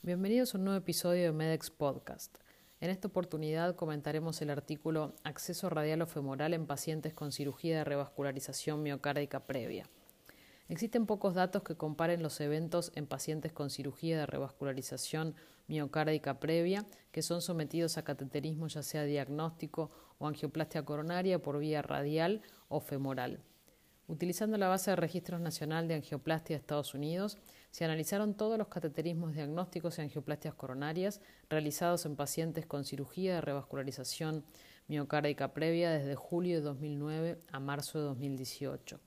Bienvenidos a un nuevo episodio de MEDEX Podcast. En esta oportunidad comentaremos el artículo Acceso radial o femoral en pacientes con cirugía de revascularización miocárdica previa. Existen pocos datos que comparen los eventos en pacientes con cirugía de revascularización miocárdica previa que son sometidos a cateterismo ya sea diagnóstico o angioplastia coronaria por vía radial o femoral. Utilizando la base de registros nacional de angioplastia de Estados Unidos, se analizaron todos los cateterismos diagnósticos y angioplastias coronarias realizados en pacientes con cirugía de revascularización miocárdica previa desde julio de 2009 a marzo de 2018.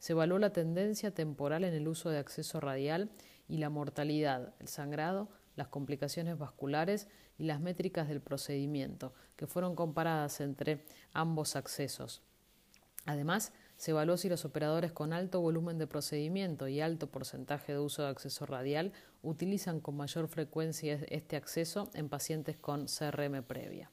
Se evaluó la tendencia temporal en el uso de acceso radial y la mortalidad, el sangrado, las complicaciones vasculares y las métricas del procedimiento, que fueron comparadas entre ambos accesos. Además, se evaluó si los operadores con alto volumen de procedimiento y alto porcentaje de uso de acceso radial utilizan con mayor frecuencia este acceso en pacientes con CRM previa.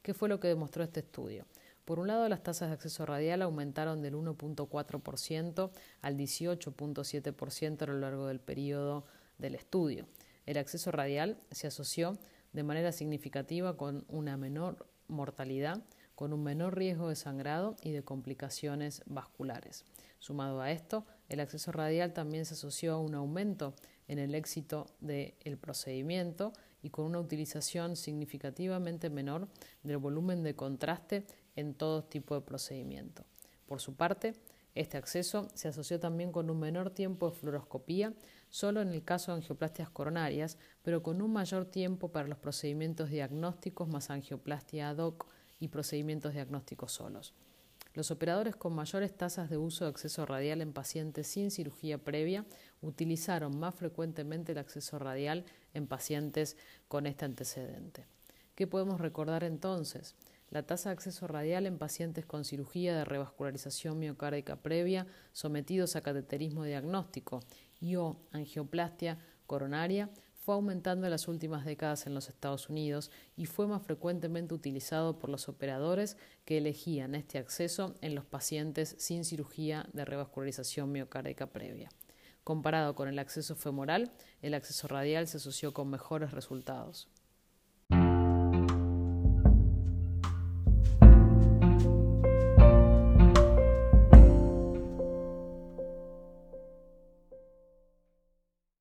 ¿Qué fue lo que demostró este estudio? Por un lado, las tasas de acceso radial aumentaron del 1.4% al 18.7% a lo largo del periodo del estudio. El acceso radial se asoció de manera significativa con una menor mortalidad, con un menor riesgo de sangrado y de complicaciones vasculares. Sumado a esto, el acceso radial también se asoció a un aumento en el éxito del procedimiento y con una utilización significativamente menor del volumen de contraste en todo tipo de procedimiento. Por su parte, este acceso se asoció también con un menor tiempo de fluoroscopía, solo en el caso de angioplastias coronarias, pero con un mayor tiempo para los procedimientos diagnósticos más angioplastia ad hoc y procedimientos diagnósticos solos. Los operadores con mayores tasas de uso de acceso radial en pacientes sin cirugía previa utilizaron más frecuentemente el acceso radial en pacientes con este antecedente. ¿Qué podemos recordar entonces? La tasa de acceso radial en pacientes con cirugía de revascularización miocárdica previa sometidos a cateterismo diagnóstico y o angioplastia coronaria fue aumentando en las últimas décadas en los Estados Unidos y fue más frecuentemente utilizado por los operadores que elegían este acceso en los pacientes sin cirugía de revascularización miocárdica previa. Comparado con el acceso femoral, el acceso radial se asoció con mejores resultados.